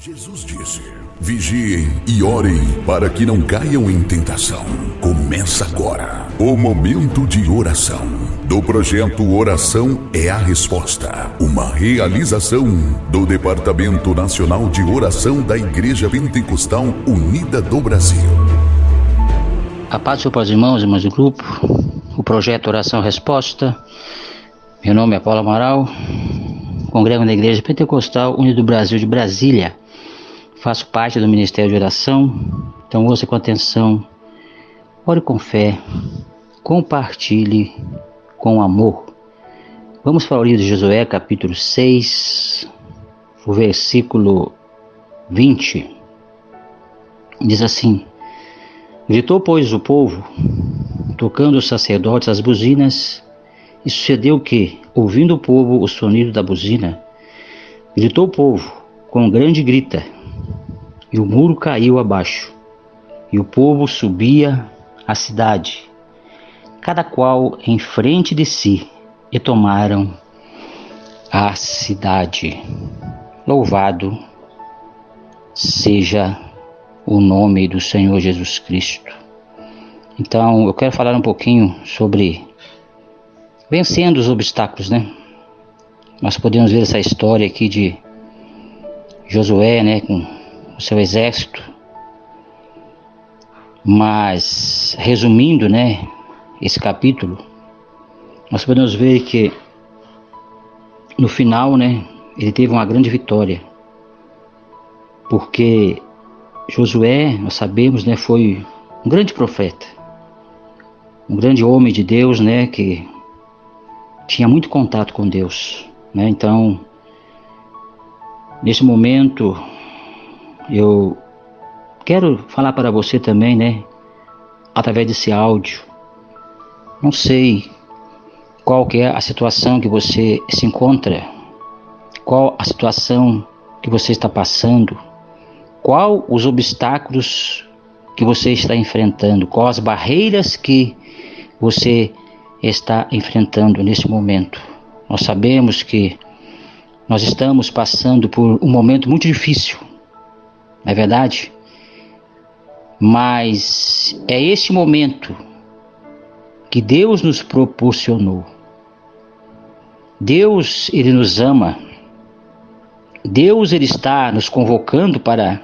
Jesus disse: Vigiem e orem para que não caiam em tentação. Começa agora o momento de oração do projeto Oração é a Resposta, uma realização do Departamento Nacional de Oração da Igreja Pentecostal Unida do Brasil. A paz para os irmãos e irmãs do grupo, o projeto Oração Resposta. Meu nome é Paulo Amaral, congrego na Igreja Pentecostal Unida do Brasil de Brasília faço parte do Ministério de Oração, então ouça com atenção, ore com fé, compartilhe com amor. Vamos para o livro de Josué, capítulo 6, o versículo 20. Diz assim: Gritou, pois, o povo, tocando os sacerdotes as buzinas, e sucedeu que, ouvindo o povo o sonido da buzina, gritou o povo com grande grita, e o muro caiu abaixo, e o povo subia a cidade, cada qual em frente de si, e tomaram a cidade. Louvado seja o nome do Senhor Jesus Cristo. Então, eu quero falar um pouquinho sobre vencendo os obstáculos, né? Nós podemos ver essa história aqui de Josué, né, com o seu exército. Mas, resumindo, né, esse capítulo, nós podemos ver que no final, né, ele teve uma grande vitória. Porque Josué, nós sabemos, né, foi um grande profeta. Um grande homem de Deus, né, que tinha muito contato com Deus, né? Então, nesse momento eu quero falar para você também, né? Através desse áudio. Não sei qual que é a situação que você se encontra, qual a situação que você está passando, qual os obstáculos que você está enfrentando, quais as barreiras que você está enfrentando nesse momento. Nós sabemos que nós estamos passando por um momento muito difícil não é verdade? Mas é esse momento que Deus nos proporcionou. Deus, ele nos ama. Deus, ele está nos convocando para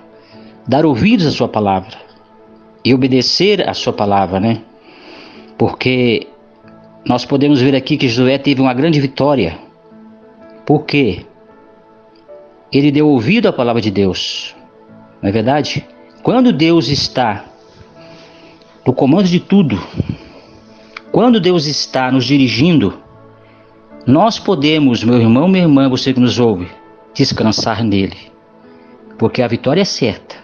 dar ouvidos à sua palavra e obedecer à sua palavra, né? Porque nós podemos ver aqui que Josué teve uma grande vitória. Por quê? Ele deu ouvido à palavra de Deus. Não é verdade? Quando Deus está no comando de tudo, quando Deus está nos dirigindo, nós podemos, meu irmão, minha irmã, você que nos ouve, descansar nele, porque a vitória é certa.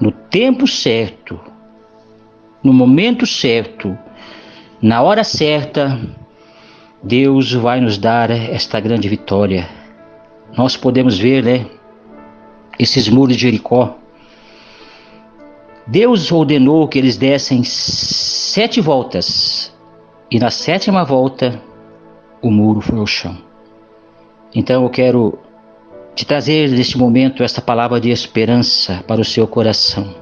No tempo certo, no momento certo, na hora certa, Deus vai nos dar esta grande vitória. Nós podemos ver, né? Esses muros de Jericó. Deus ordenou que eles dessem sete voltas, e na sétima volta o muro foi ao chão. Então eu quero te trazer neste momento esta palavra de esperança para o seu coração.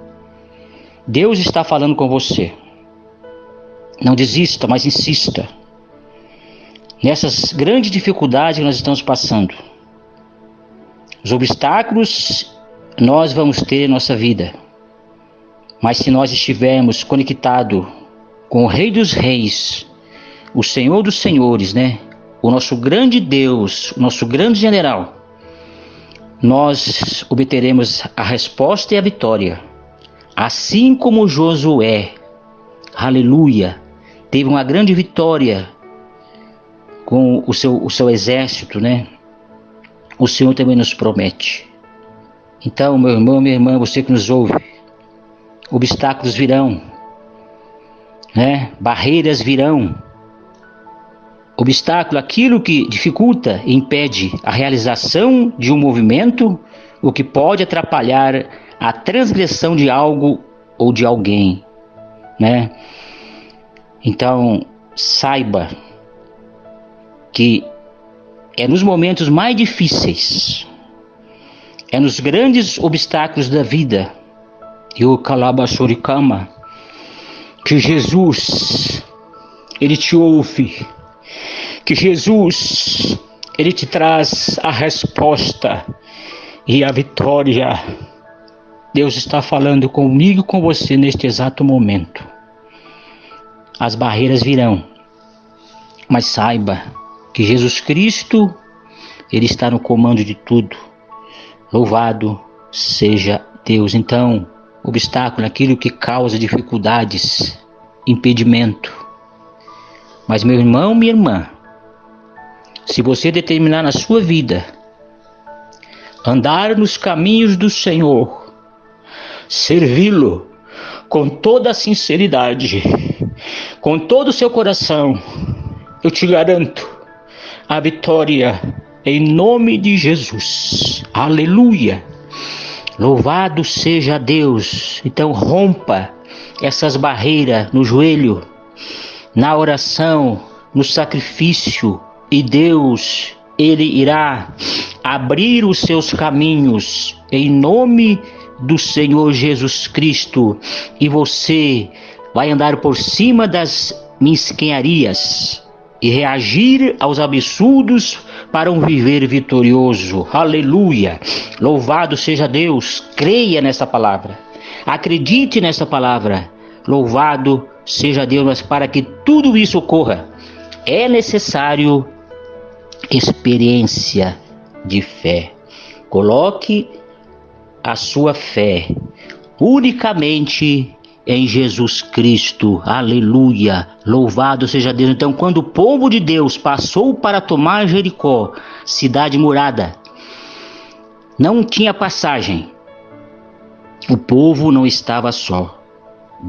Deus está falando com você. Não desista, mas insista. Nessas grandes dificuldades que nós estamos passando, os obstáculos nós vamos ter em nossa vida. Mas se nós estivermos conectados com o Rei dos Reis, o Senhor dos Senhores, né? O nosso grande Deus, o nosso grande general, nós obteremos a resposta e a vitória. Assim como Josué, aleluia, teve uma grande vitória com o seu, o seu exército, né? O Senhor também nos promete. Então, meu irmão, minha irmã, você que nos ouve, obstáculos virão, né? barreiras virão. Obstáculo, aquilo que dificulta impede a realização de um movimento, o que pode atrapalhar a transgressão de algo ou de alguém, né? Então, saiba que é nos momentos mais difíceis, É nos grandes obstáculos da vida, e o Kalabashurikama, que Jesus, Ele te ouve, que Jesus, Ele te traz a resposta e a vitória. Deus está falando comigo e com você neste exato momento. As barreiras virão, mas saiba que Jesus Cristo, Ele está no comando de tudo. Louvado seja Deus. Então, obstáculo, aquilo que causa dificuldades, impedimento. Mas, meu irmão, minha irmã, se você determinar na sua vida andar nos caminhos do Senhor, servi-lo com toda a sinceridade, com todo o seu coração, eu te garanto a vitória em nome de Jesus. Aleluia. Louvado seja Deus. Então rompa essas barreiras no joelho, na oração, no sacrifício, e Deus, ele irá abrir os seus caminhos em nome do Senhor Jesus Cristo, e você vai andar por cima das mesquinharias e reagir aos absurdos para um viver vitorioso. Aleluia! Louvado seja Deus. Creia nessa palavra. Acredite nessa palavra. Louvado seja Deus, mas para que tudo isso ocorra, é necessário experiência de fé. Coloque a sua fé unicamente em Jesus Cristo. Aleluia! Louvado seja Deus. Então, quando o povo de Deus passou para tomar Jericó, cidade murada, não tinha passagem. O povo não estava só.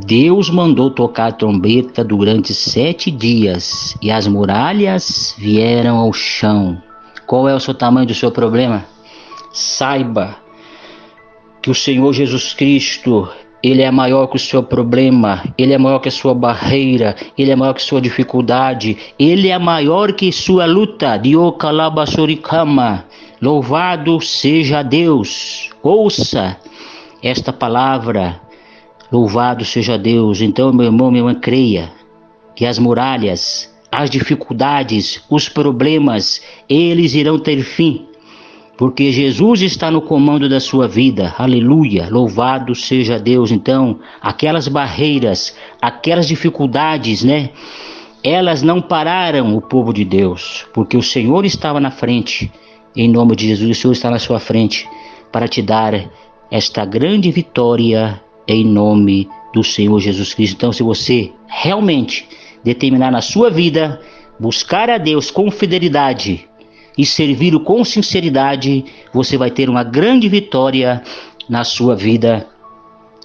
Deus mandou tocar a trombeta durante sete dias e as muralhas vieram ao chão. Qual é o seu tamanho do seu problema? Saiba que o Senhor Jesus Cristo ele é maior que o seu problema, ele é maior que a sua barreira, ele é maior que a sua dificuldade, ele é maior que sua luta. Louvado seja Deus. Ouça esta palavra. Louvado seja Deus. Então, meu irmão, minha irmã, creia que as muralhas, as dificuldades, os problemas, eles irão ter fim porque Jesus está no comando da sua vida. Aleluia! Louvado seja Deus. Então, aquelas barreiras, aquelas dificuldades, né? Elas não pararam o povo de Deus, porque o Senhor estava na frente. Em nome de Jesus, o Senhor está na sua frente para te dar esta grande vitória em nome do Senhor Jesus Cristo. Então, se você realmente determinar na sua vida buscar a Deus com fidelidade, e servi-lo com sinceridade, você vai ter uma grande vitória na sua vida,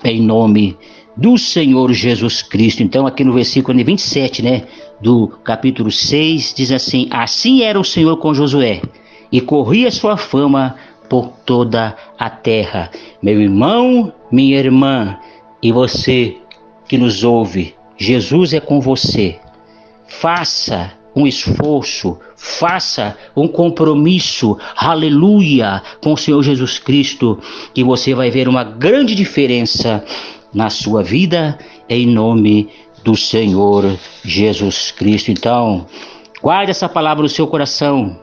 em nome do Senhor Jesus Cristo. Então, aqui no versículo 27, né, do capítulo 6, diz assim: Assim era o Senhor com Josué, e corria sua fama por toda a terra. Meu irmão, minha irmã, e você que nos ouve, Jesus é com você. Faça um esforço, faça um compromisso, aleluia, com o Senhor Jesus Cristo, que você vai ver uma grande diferença na sua vida, em nome do Senhor Jesus Cristo. Então, guarde essa palavra no seu coração.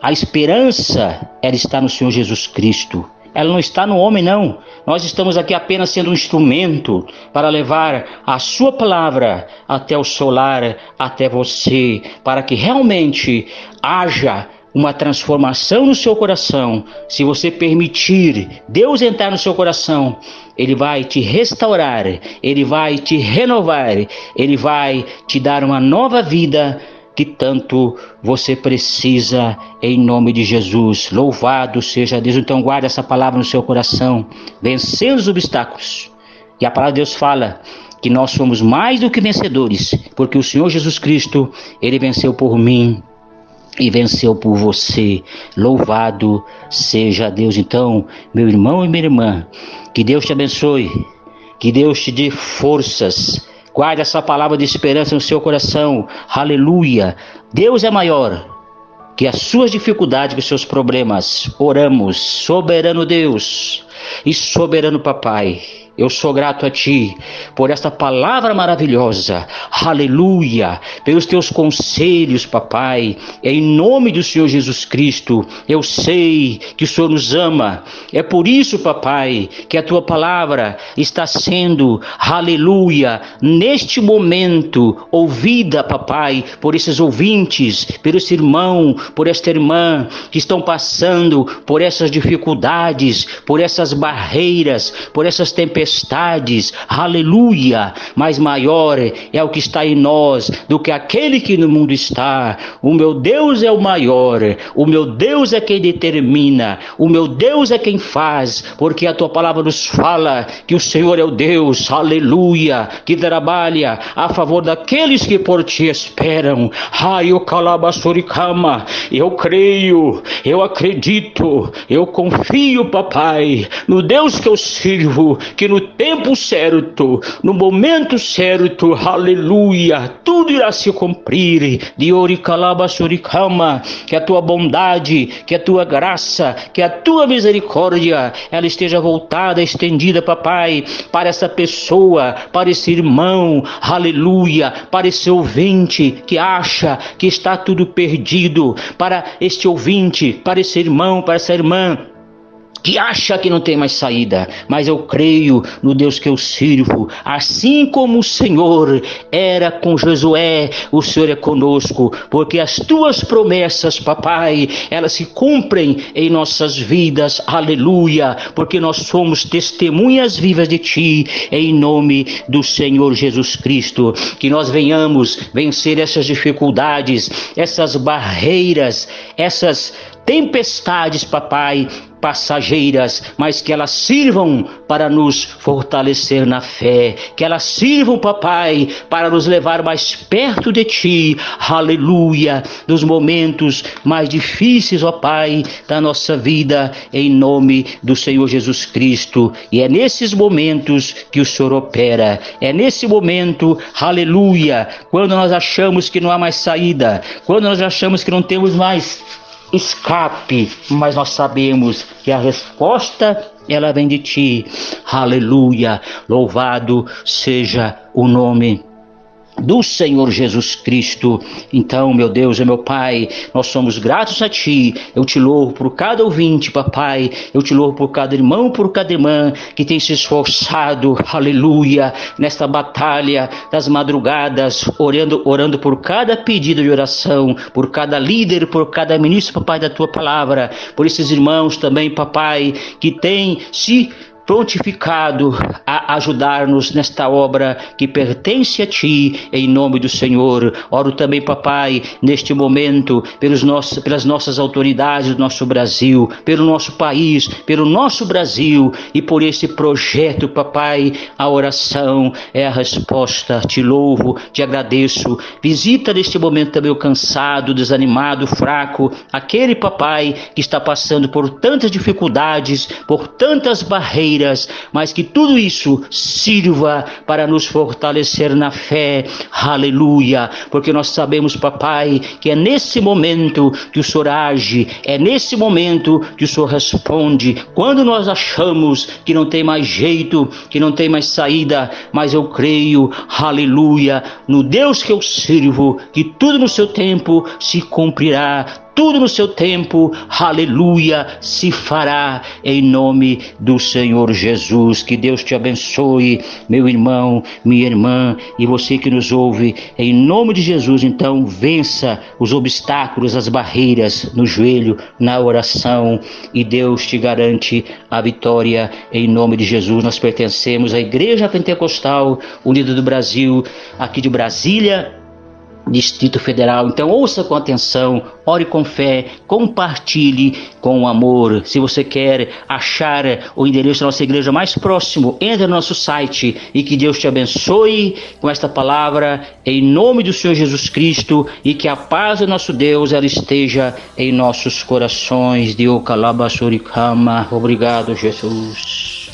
A esperança, ela está no Senhor Jesus Cristo. Ela não está no homem, não. Nós estamos aqui apenas sendo um instrumento para levar a Sua palavra até o solar, até você, para que realmente haja uma transformação no seu coração. Se você permitir Deus entrar no seu coração, Ele vai te restaurar, Ele vai te renovar, Ele vai te dar uma nova vida que tanto você precisa em nome de Jesus. Louvado seja Deus. Então guarde essa palavra no seu coração, vencendo os obstáculos. E a palavra de Deus fala que nós somos mais do que vencedores, porque o Senhor Jesus Cristo, ele venceu por mim e venceu por você. Louvado seja Deus. Então, meu irmão e minha irmã, que Deus te abençoe, que Deus te dê forças Guarde essa palavra de esperança no seu coração. Aleluia. Deus é maior. que as suas dificuldades, que os seus problemas, oramos, soberano Deus e soberano Papai eu sou grato a Ti por esta palavra maravilhosa, aleluia, pelos Teus conselhos, papai, em nome do Senhor Jesus Cristo. Eu sei que o Senhor nos ama, é por isso, papai, que a Tua palavra está sendo, aleluia, neste momento, ouvida, papai, por esses ouvintes, por esse irmão, por esta irmã que estão passando por essas dificuldades, por essas barreiras, por essas tempestades tempestades, aleluia, mas maior é o que está em nós do que aquele que no mundo está. O meu Deus é o maior, o meu Deus é quem determina, o meu Deus é quem faz, porque a tua palavra nos fala que o Senhor é o Deus, aleluia, que trabalha a favor daqueles que por ti esperam. Ai, o calabassuricama, eu creio, eu acredito, eu confio, papai, no Deus que eu sirvo, que no tempo certo, no momento certo, aleluia, tudo irá se cumprir. De Oricalaba Suricama, que a tua bondade, que a tua graça, que a tua misericórdia, ela esteja voltada, estendida, papai, para essa pessoa, para esse irmão, aleluia, para esse ouvinte que acha que está tudo perdido, para este ouvinte, para esse irmão, para essa irmã que acha que não tem mais saída, mas eu creio no Deus que eu sirvo, assim como o Senhor era com Josué, o Senhor é conosco, porque as tuas promessas, papai, elas se cumprem em nossas vidas, aleluia, porque nós somos testemunhas vivas de ti, em nome do Senhor Jesus Cristo, que nós venhamos vencer essas dificuldades, essas barreiras, essas tempestades, papai, passageiras, mas que elas sirvam para nos fortalecer na fé, que elas sirvam, papai, para nos levar mais perto de ti, aleluia, nos momentos mais difíceis, ó Pai, da nossa vida, em nome do Senhor Jesus Cristo. E é nesses momentos que o Senhor opera, é nesse momento, aleluia, quando nós achamos que não há mais saída, quando nós achamos que não temos mais escape, mas nós sabemos que a resposta ela vem de ti. Aleluia. Louvado seja o nome do Senhor Jesus Cristo. Então, meu Deus e meu Pai, nós somos gratos a Ti. Eu te louvo por cada ouvinte, papai. Eu te louvo por cada irmão, por cada irmã que tem se esforçado, aleluia, nesta batalha das madrugadas, orando, orando por cada pedido de oração, por cada líder, por cada ministro, papai, da Tua palavra, por esses irmãos também, papai, que têm se prontificado a ajudar-nos nesta obra que pertence a Ti, em nome do Senhor. Oro também, papai, neste momento, pelos nossos, pelas nossas autoridades do nosso Brasil, pelo nosso país, pelo nosso Brasil e por esse projeto, papai. A oração é a resposta. Te louvo, te agradeço. Visita neste momento também o cansado, desanimado, fraco, aquele papai que está passando por tantas dificuldades, por tantas barreiras mas que tudo isso sirva para nos fortalecer na fé. Aleluia! Porque nós sabemos, papai, que é nesse momento que o Senhor age, é nesse momento que o Senhor responde. Quando nós achamos que não tem mais jeito, que não tem mais saída, mas eu creio, aleluia, no Deus que eu sirvo, que tudo no seu tempo se cumprirá tudo no seu tempo, aleluia, se fará em nome do Senhor Jesus. Que Deus te abençoe, meu irmão, minha irmã e você que nos ouve, em nome de Jesus. Então, vença os obstáculos, as barreiras no joelho, na oração e Deus te garante a vitória em nome de Jesus. Nós pertencemos à Igreja Pentecostal Unida do Brasil, aqui de Brasília Distrito Federal. Então ouça com atenção, ore com fé, compartilhe com amor. Se você quer achar o endereço da nossa igreja mais próximo, entre no nosso site e que Deus te abençoe com esta palavra em nome do Senhor Jesus Cristo e que a paz do nosso Deus ela esteja em nossos corações. Kalabassurikama. Obrigado, Jesus.